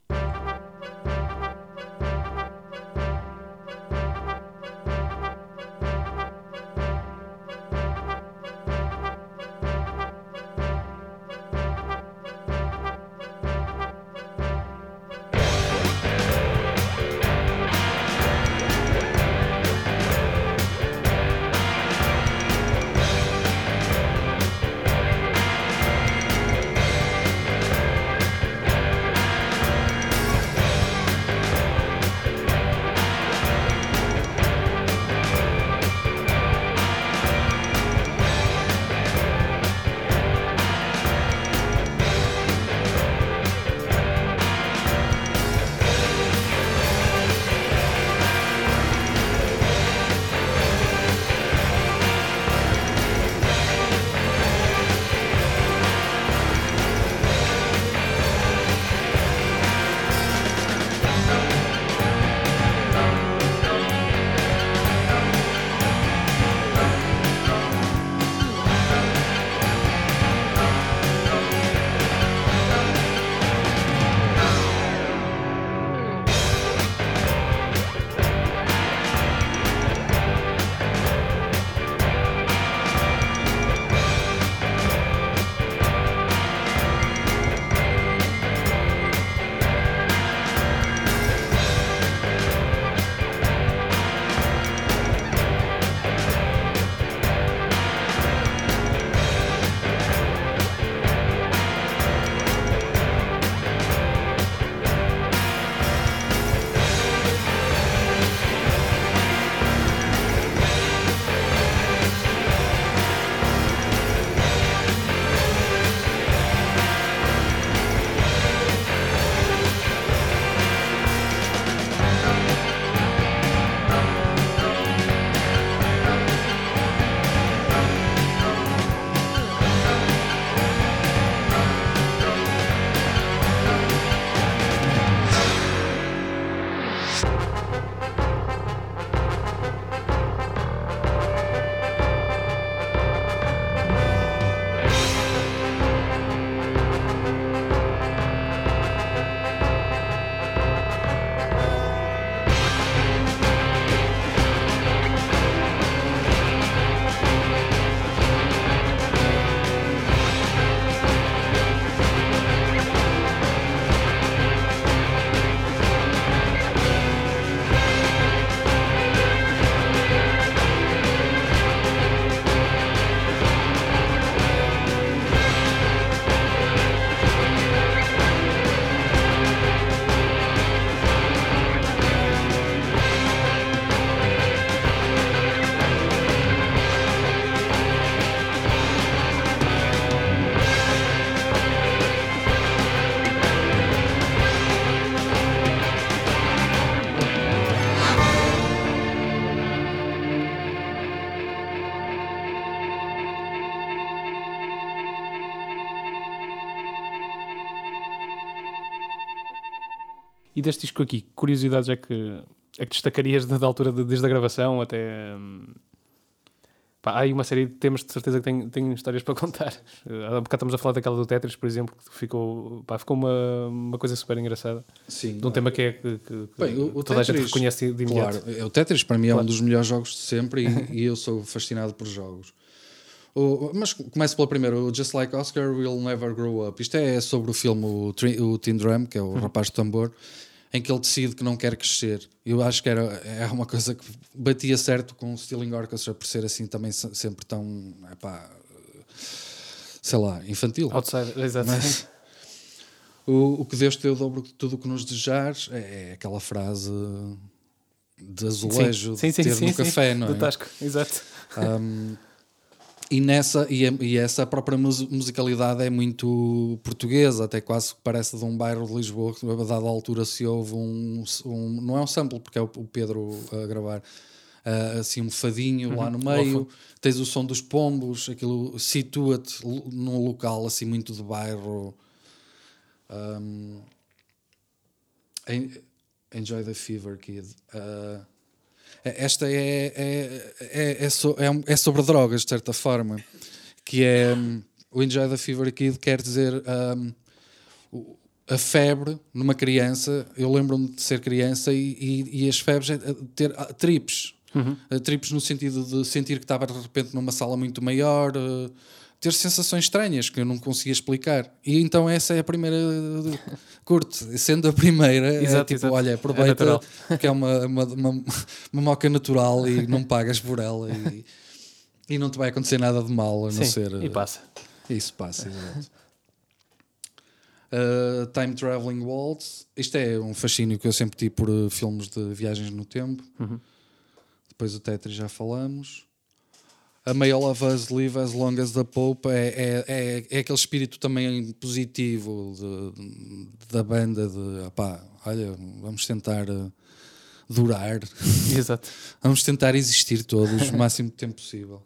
Deste disco aqui, que curiosidades é que, é que destacarias da altura de, desde a gravação até. hum, Pá, há aí uma série de temas de certeza que tenho, tenho histórias para contar. Eh, Há bocado estamos a falar daquela do Tetris, por exemplo, que ficou, pá, ficou uma, uma coisa super engraçada. Sim. De um tema que é que, que- Bem, o, o toda a gente Tetris, reconhece de imediato. Claro, é, o Tetris para mim é um dos melhores jogos de sempre e, [LAUGHS] e eu sou fascinado por jogos. O- mas começo pela primeira, o Just Like Oscar Will Never Grow Up. Isto é sobre o filme o, o Tin Drum, que é o Uhum. rapaz do tambor, em que ele decide que não quer crescer. Eu acho que era é uma coisa que batia certo com o Stealing Orchestra por ser assim também se- sempre tão, epá, sei lá, infantil. Outsider, exato. Mas o, o que Deus te deu dobro de tudo o que nos desejares é, é aquela frase de azulejo sim, de sim, ter no café, não do é? Tasco, exato. Um, e, nessa, e, a- e essa própria mus- musicalidade é muito portuguesa, até quase que parece de um bairro de Lisboa, que a dada altura se ouve um, um- Não é um sample, porque é o, o Pedro a gravar. ah, assim um fadinho lá no meio, tens o som dos pombos, aquilo situa-te num local assim muito de bairro. Um, en- enjoy the fever, kid. Ah, esta é, é, é, é, so- é, um- é sobre drogas, de certa forma. Que é hum, o Enjoy the Fever Kid quer dizer hum, o- a febre numa criança. Eu lembro-me de ser criança e, e, e as febres é ter ah, trips. Ah, trips no sentido de sentir que estava de repente numa sala muito maior, ah, ter sensações estranhas que eu não conseguia explicar. E então essa é a primeira. [LAUGHS] Curto, sendo a primeira, é Exato, tipo, exato. olha, É aproveita natural. porque é uma, uma, uma, uma moca natural e não pagas por ela e, e não te vai acontecer nada de mal a não Sim, ser. e passa. Isso passa, exato. Uh, Time Traveling Waltz. Isto é um fascínio que eu sempre tive por uh, filmes de viagens no tempo. Depois o Tetris já falamos. A May All of Us Live As Long As the Pope é, é, é, é aquele espírito também positivo de- da banda de opá, olha, vamos tentar uh, durar, [LAUGHS] Exato. vamos tentar existir todos o [LAUGHS] máximo de tempo possível.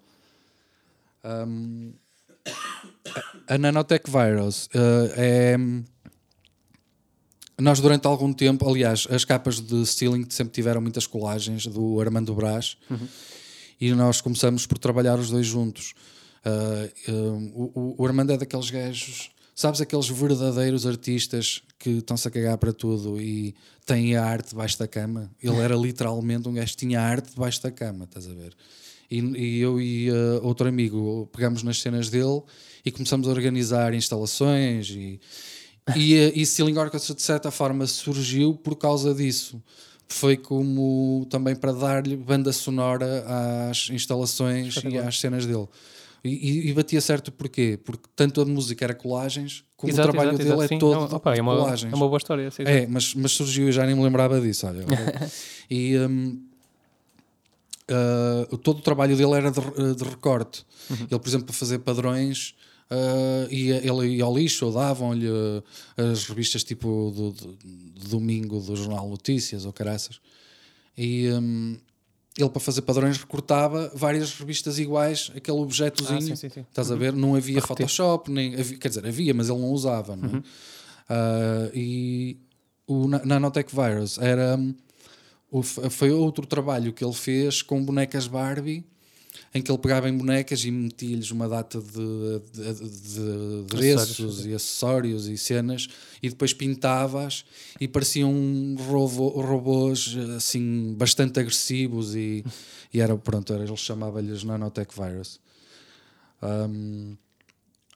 Um, a Nanotech Virus uh, é. Nós, durante algum tempo, aliás, as capas de Stealing sempre tiveram muitas colagens do Armando Brás e nós começamos por trabalhar os dois juntos. Uh, o, o Armando é daqueles gajos, sabes, aqueles verdadeiros artistas que estão-se a cagar para tudo e têm a arte debaixo da cama. Ele era literalmente um gajo que tinha a arte debaixo da cama, estás a ver? E, e eu e uh, outro amigo pegamos nas cenas dele e começamos a organizar instalações e, e, e Stealing Orchestra de certa forma surgiu por causa disso. Foi como também para dar-lhe banda sonora às instalações e às cenas dele. E, e- e batia certo porquê? Porque tanto a música era colagens, como Exato, o trabalho exato, dele exato, é sim. todo Não, opa, é, uma, colagens. é uma boa história. sim, É, mas, mas surgiu e já nem me lembrava disso. Olha, [LAUGHS] e hum, ah, todo o trabalho dele era de, de recorte. Ele, por exemplo, para fazer padrões, ah, ia, ele ia ao lixo davam-lhe ah, as revistas tipo do, do- do domingo do Jornal Notícias ou caraças. E hum, ele, para fazer padrões, recortava várias revistas iguais, aquele objetozinho. Ah, sim, sim, sim. Estás a ver? Não havia Photoshop, nem, havia- quer dizer, havia, mas ele não usava. Não é? Ah, e o Na- Nanotech Virus era o- foi outro trabalho que ele fez com bonecas Barbie em que ele pegava em bonecas e metia-lhes uma data de, de, de- de adereços e acessórios e cenas e depois pintava-as e pareciam robô, robôs assim bastante agressivos e, e era pronto, era, ele chamava-lhes Nanotech Virus. Hum,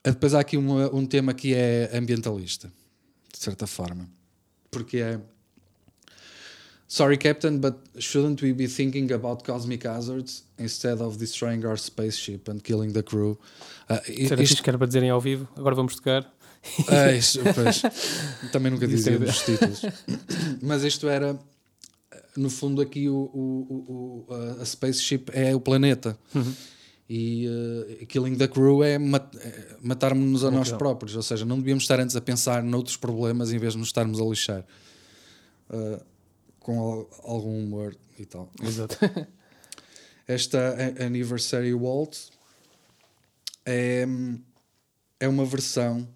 depois há aqui uma- um tema que é ambientalista de certa forma porque é Sorry, Captain, but shouldn't we be thinking about cosmic hazards instead of destroying our spaceship and killing the crew? Isso era isto- que era para dizerem ao vivo. Agora vamos tocar. ah, isto, pois, também nunca [LAUGHS] Isso dizia é- nos títulos. Mas isto era, no fundo, aqui o, o- o- a spaceship é o planeta. E uh, killing the crew é, mat- é matarmos-nos a nós Então. próprios. Ou seja, não devíamos estar antes a pensar noutros problemas em vez de nos estarmos a lixar. Uh, com al- algum humor e tal. Exato. [LAUGHS] Esta Anniversary Waltz é, é uma versão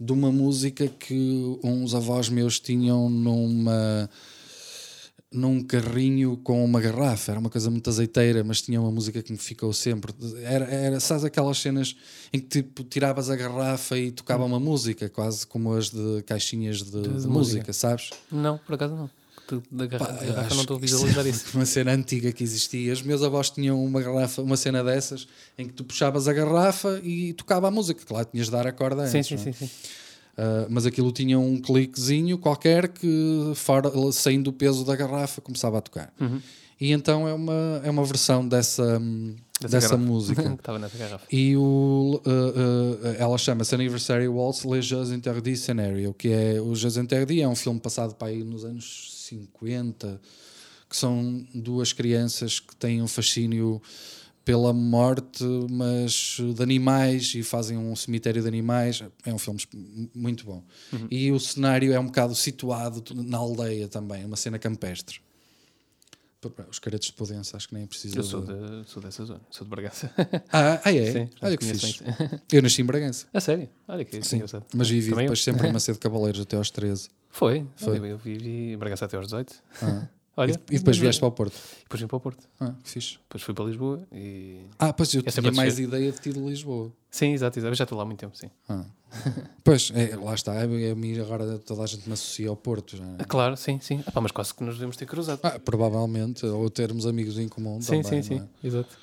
de uma música que uns avós meus tinham numa num carrinho com uma garrafa, era uma coisa muito azeiteira, mas tinha uma música que me ficou sempre. Era, era sabes aquelas cenas em que tipo, tiravas a garrafa e tocava uma música, quase como as de caixinhas de, de, de música, música, sabes? Não, por acaso não. Da garrafa, Pá, da garrafa não estou a visualizar é isso. Uma cena antiga que existia. Os meus avós tinham uma garrafa, uma cena dessas em que tu puxavas a garrafa e tocava a música. Claro, tinhas de dar a corda Sim, antes, sim, é? sim, sim. Uh, mas aquilo tinha um cliquezinho qualquer que, fora, saindo do peso da garrafa, começava a tocar. Uhum. E então é uma, é uma versão dessa, hum, dessa, garrafa. música. [LAUGHS] E o, uh, uh, ela chama-se Anniversary Waltz Les Jeux Interdits Scenario, que é o Jeux Interdits, é um filme passado para aí nos anos 50, que são duas crianças que têm um fascínio pela morte, mas de animais e fazem um cemitério de animais. É um filme muito bom. E o cenário é um bocado situado na aldeia também, uma cena campestre. Os caretos de Podença, acho que nem é preciso. Eu sou, de, sou dessa zona, sou de Bragança. Ah, ah é? Sim, Olha que bem. Eu nasci em Bragança. A sério? Olha que Sim, engraçado. mas vivi Também eu. depois sempre em [LAUGHS] Macedo Cavaleiros até aos 13. Foi, Foi. Eu, eu vivi em Bragança até aos 18. Ah. [LAUGHS] Olha, E, e depois vieste para o Porto. Depois vim para o Porto. Ah, fixe. Depois fui para Lisboa e. Ah, pois eu É tinha mais ideia de ti de Lisboa. Sim, exato, exato. Eu já estou lá há muito tempo, sim. Ah. [LAUGHS] pois, é, lá está. É, é, agora toda a gente me associa ao Porto. Já, não é? Ah, claro, sim, sim. Ah, pá, mas quase que nos devemos ter cruzado. Ah, provavelmente, ou termos amigos em comum sim, também. sim, sim. é? Exato.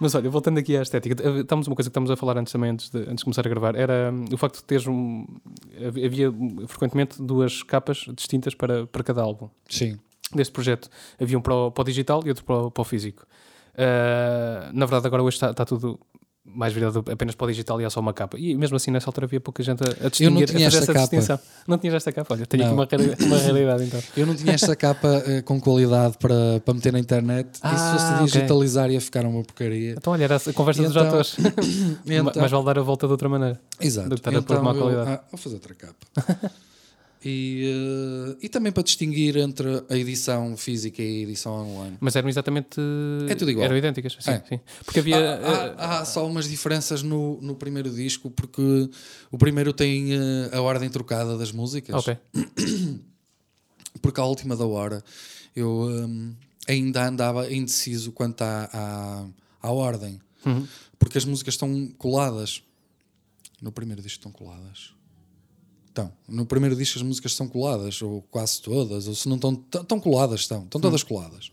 Mas olha, voltando aqui à estética, eh, estamos uma coisa que estamos a falar antes também, antes de, antes de começar a gravar, era hum, o facto de teres um. havia- frequentemente duas capas distintas para, para cada álbum. Sim. Deste projeto havia um para o, para o digital e outro para o, para o físico. Ah, na verdade, agora hoje está, está tudo mais virado apenas para o digital e há só uma capa. E mesmo assim, nessa altura havia pouca gente a, a distinguir, tinha a fazer esta essa capa. distinção. Não tinhas esta capa? Olha, tenho aqui Não. uma, uma [LAUGHS] realidade então. Eu não tinha esta capa eh, com qualidade para, para meter na internet. e se Ah, fosse ok. digitalizar ia ficar uma porcaria. Então, olha, era a conversa E dos então- atores. [LAUGHS] Então- Mas vale dar a volta de outra maneira. Exato. do que estar a pôr Então má eu- qualidade. ah, vou fazer outra capa. E, eh, e também para distinguir entre a edição física e a edição online. Mas eram exatamente. É tudo igual. Eram idênticas, sim. É. sim. Porque havia. Há, eh, há- há só umas diferenças no, no primeiro disco, porque o primeiro tem eh, a ordem trocada das músicas. ok. [COUGHS] Porque à última da hora eu hum, ainda andava indeciso quanto à, à, à ordem. Uhum. Porque as músicas estão coladas. No primeiro disco estão coladas. Estão. No primeiro disco as músicas estão coladas, ou quase todas, ou se não estão, estão coladas, estão, estão todas coladas.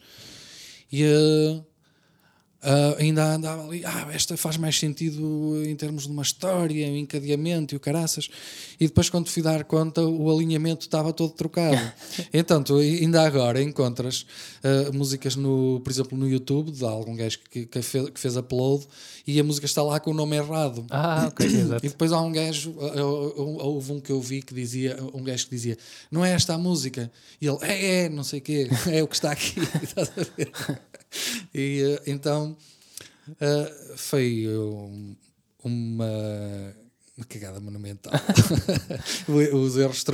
E eh, Uh, ainda andava ali, ah, esta faz mais sentido em termos de uma história, um encadeamento e o caraças. E depois, quando fui dar conta, o alinhamento estava todo trocado. [LAUGHS] então, tu ainda agora encontras uh, músicas, no, por exemplo, no YouTube, de algum gajo que, que, fez, que fez upload, e a música está lá com o nome errado. Ah, ok, [COUGHS] exato. E depois há um gajo, uh, houve um que eu vi que dizia, um gajo que dizia, não é esta a música. E ele, é, é, não sei o quê, [LAUGHS] é o que está aqui. [LAUGHS] Estás a ver? E uh, então uh, foi um, uma, uma cagada monumental. [LAUGHS] Os erros,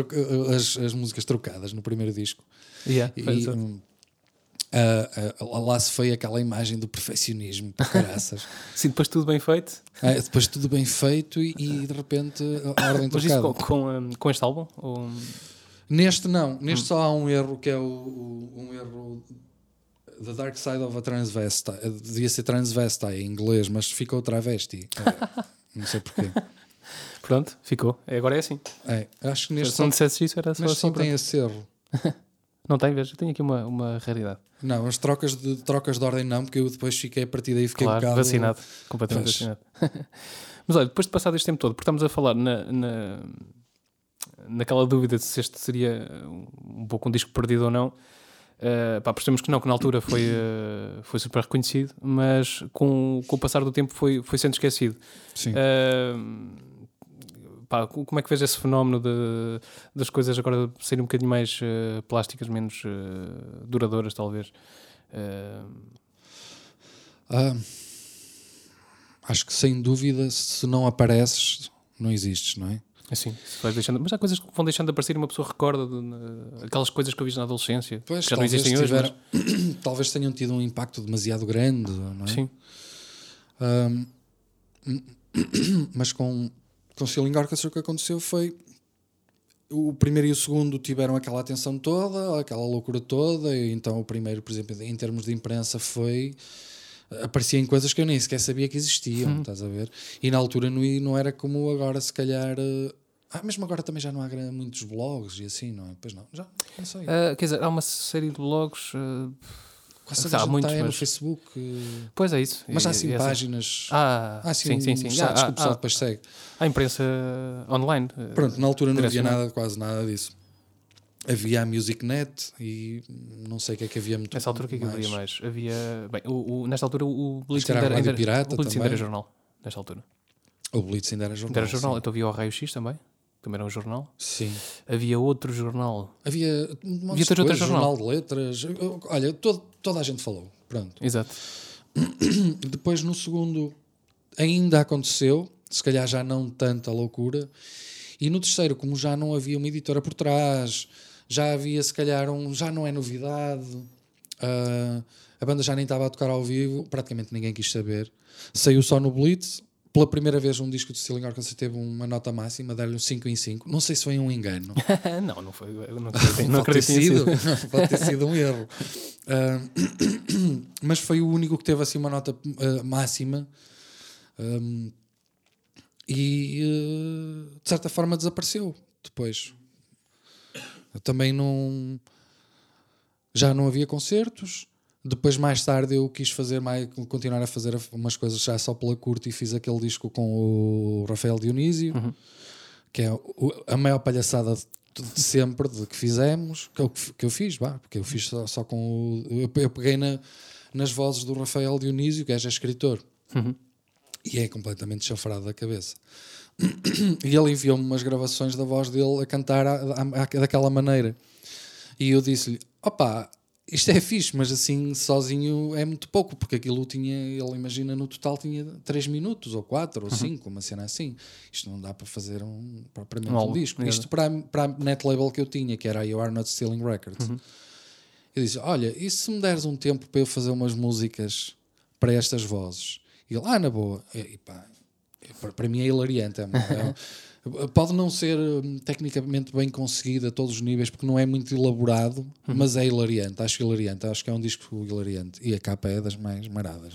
as, as músicas trocadas no primeiro disco. Yeah, e, uh, uh, lá se foi aquela imagem do perfeccionismo, por caraças. [LAUGHS] Sim, depois tudo bem feito. É, depois tudo bem feito e, e de repente a [COUGHS] ordem Mas trocada. isso com, com, um, com este álbum? Ou... Neste não, neste hum. só há um erro que é o, o, um erro The Dark Side of a Transvestite. Devia ser transvestite em inglês, mas ficou travesti. É, [LAUGHS] não sei porquê. Pronto, ficou. Agora é assim. É, acho que neste Se não dissesse isso, era só assim. só tem esse erro. [LAUGHS] não tem, veja, tenho aqui uma, uma raridade. Não, as trocas de, trocas de ordem não, porque eu depois fiquei a partir daí fiquei claro, um bocado... vacinado, completamente Pois. vacinado. [LAUGHS] Mas olha, depois de passar este tempo todo, porque estamos a falar na, na, naquela dúvida de se este seria um pouco um disco perdido ou não, uh, pá, percebemos que não, que na altura foi, uh, foi super reconhecido, mas com, com o passar do tempo foi, foi sendo esquecido. Sim. Uh, pá, como é que vês esse fenómeno de, das coisas agora serem um bocadinho mais uh, plásticas, menos duradouras, talvez? Uh... acho que sem dúvida, se não apareces, não existes, não é? Assim, deixando, mas há coisas que vão deixando de aparecer e uma pessoa recorda de, de, aquelas coisas que eu vi na adolescência pois, que já não existem hoje. Mas... [CLEARS THROAT] talvez tenham tido um impacto demasiado grande, não é? Sim. Um, [CLEARS THROAT] mas com, com Ceiling Orchestra o que aconteceu foi o primeiro e o segundo tiveram aquela atenção toda, aquela loucura toda, e então o primeiro, por exemplo, em termos de imprensa foi aparecia em coisas que eu nem sequer sabia que existiam, hum. estás a ver? E na altura não, não era como agora, se calhar. Uh, ah, mesmo agora também já não há muitos blogs e assim, não é? Pois não, já não sei. Uh, quer dizer, há uma série de blogs. Uh, Quase há muitos, tá mas... no Facebook. Uh, pois é isso. Mas há assim páginas. Ah, há assim sim, sim, sim. sites ah, que o pessoal ah, depois segue. Há imprensa online. Pronto, na altura não havia nada, quase nada disso. Havia a MusicNet e não sei o que é que havia muito Nessa altura o que é que havia mais? Havia. Bem, o, o, nesta altura o Blitz ainda era, ainda, pirata o Blitz ainda era jornal. Nesta altura. O Blitz ainda era jornal. Ainda era jornal. Então havia o Raio X também. Também era um jornal. Sim. Havia outro jornal. Havia, havia coisas, outro jornal. jornal de letras. Olha, todo, toda a gente falou. Pronto. Exato. [COUGHS] Depois no segundo ainda aconteceu, se calhar já não tanta loucura. E no terceiro, como já não havia uma editora por trás, já havia se calhar um. já não é novidade, uh, a banda já nem estava a tocar ao vivo, praticamente ninguém quis saber. Saiu só no Blitz. Pela primeira vez, um disco de Stealing Orchestra teve uma nota máxima, dar-lhe um 5 em 5. Não sei se foi um engano. [LAUGHS] não, não foi. Não acredito, não [LAUGHS] pode, ter sido, [LAUGHS] pode ter sido um erro. Uh, [COUGHS] mas foi o único que teve assim uma nota uh, máxima. Um, e uh, de certa forma desapareceu depois. Eu também não. Já não havia concertos. Depois, mais tarde, eu quis fazer mais, continuar a fazer umas coisas já só pela curta e fiz aquele disco com o Rafael Dionísio, uhum. que é a maior palhaçada de, sempre de que fizemos, que eu, que eu fiz, bah, porque eu fiz só, só com o. Eu, eu peguei na, nas vozes do Rafael Dionísio, que é já escritor, uhum. e é completamente chanfrado da cabeça. E ele enviou-me umas gravações da voz dele a cantar a, a, a, daquela maneira. E eu disse-lhe: opá, isto é fixe, mas assim sozinho é muito pouco, porque aquilo tinha, ele imagina no total tinha 3 minutos, ou 4, ou 5, uhum. uma cena assim. Isto não dá para fazer um, propriamente um, um disco. É. Isto para, para a net label que eu tinha, que era a You Are Not Stealing Records. Uhum. Eu disse: Olha, e se me deres um tempo para eu fazer umas músicas para estas vozes? E ele: Ah, na boa. E, pá, para mim é hilariante. É, é, [LAUGHS] pode não ser hum, tecnicamente bem conseguido a todos os níveis, porque não é muito elaborado, uhum. mas é hilariante. Acho hilariante. Acho que é um disco hilariante. E a capa é das mais maradas.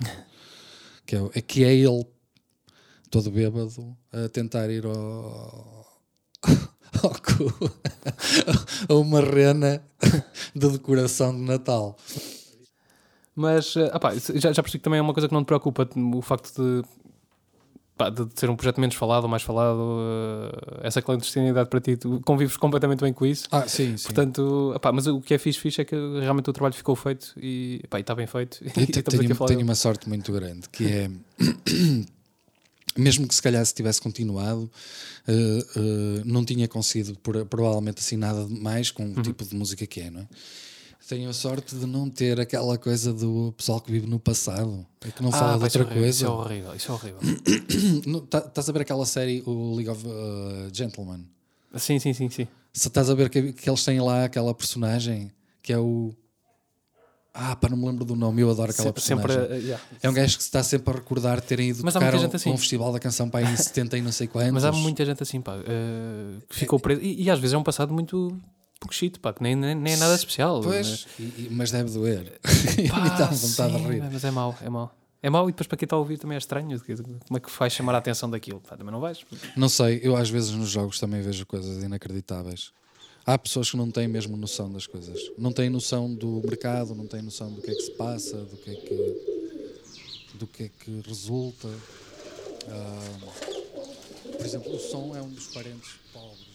[LAUGHS] que, é, é, que é ele, todo bêbado, a tentar ir ao. [LAUGHS] ao cu, a uma rena de decoração de Natal. Mas, opá, já, já percebi que também é uma coisa que não te preocupa o facto de, pá, de ser um projeto menos falado ou mais falado, uh, essa clandestinidade para ti, tu convives completamente bem com isso. Ah, sim, sim. Portanto, mas o que é fixe, fixe é que realmente o trabalho ficou feito e, e está bem feito. [LAUGHS] Eu te- tenho, tenho uma sorte muito grande que é. [CLEARS THROAT] Mesmo que se calhar se tivesse continuado, eh, eh, não tinha conseguido por- provavelmente assim nada de mais com o tipo de música que é, não é? Tenho a sorte de não ter aquela coisa do pessoal que vive no passado e que não fala de outra coisa. Isso é horrível, isso é horrível. [COUGHS] Tá- Estás a ver aquela série, o League of uh, Gentlemen? sim, sim, sim, sim. Se estás a ver que, que eles têm lá aquela personagem que é o. Ah, pá, não me lembro do nome, eu adoro aquela Se- sempre, personagem. uh, yeah. É um gajo que se está sempre a recordar terem ido Mas tocar um, assim. um festival da canção para aí em [COUGHS] 70 e não sei quantos. Mas há muita gente assim, pá, uh, que ficou preso. E, e às vezes é um passado muito pouco shit, pá, que nem, nem, nem é nada especial. Pois, e- e- mas deve doer. Pá, [LAUGHS] e dá vontade sim, de rir. Mas é mau, é mau. É mau e depois para quem está a ouvir também é estranho. Como é que vais chamar a atenção daquilo? Pá, também não vais. Não sei, eu às vezes nos jogos também vejo coisas inacreditáveis. Há pessoas que não têm mesmo noção das coisas. Não têm noção do mercado, não têm noção do que é que se passa, do que é que, do que, é que resulta. Ah, por exemplo, o som é um dos parentes pobres